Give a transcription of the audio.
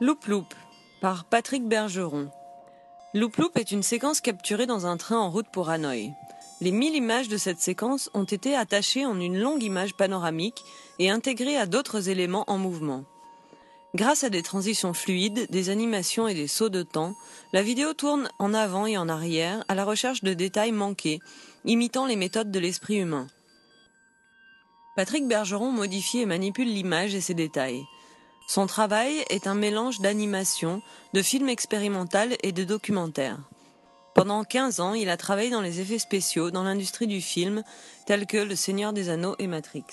Loup Loup par Patrick Bergeron. Loup Loup est une séquence capturée dans un train en route pour Hanoï. Les mille images de cette séquence ont été attachées en une longue image panoramique et intégrées à d'autres éléments en mouvement. Grâce à des transitions fluides, des animations et des sauts de temps, la vidéo tourne en avant et en arrière à la recherche de détails manqués, imitant les méthodes de l'esprit humain. Patrick Bergeron modifie et manipule l'image et ses détails. Son travail est un mélange d'animation, de film expérimental et de documentaire. Pendant 15 ans, il a travaillé dans les effets spéciaux dans l'industrie du film, tels que Le Seigneur des Anneaux et Matrix.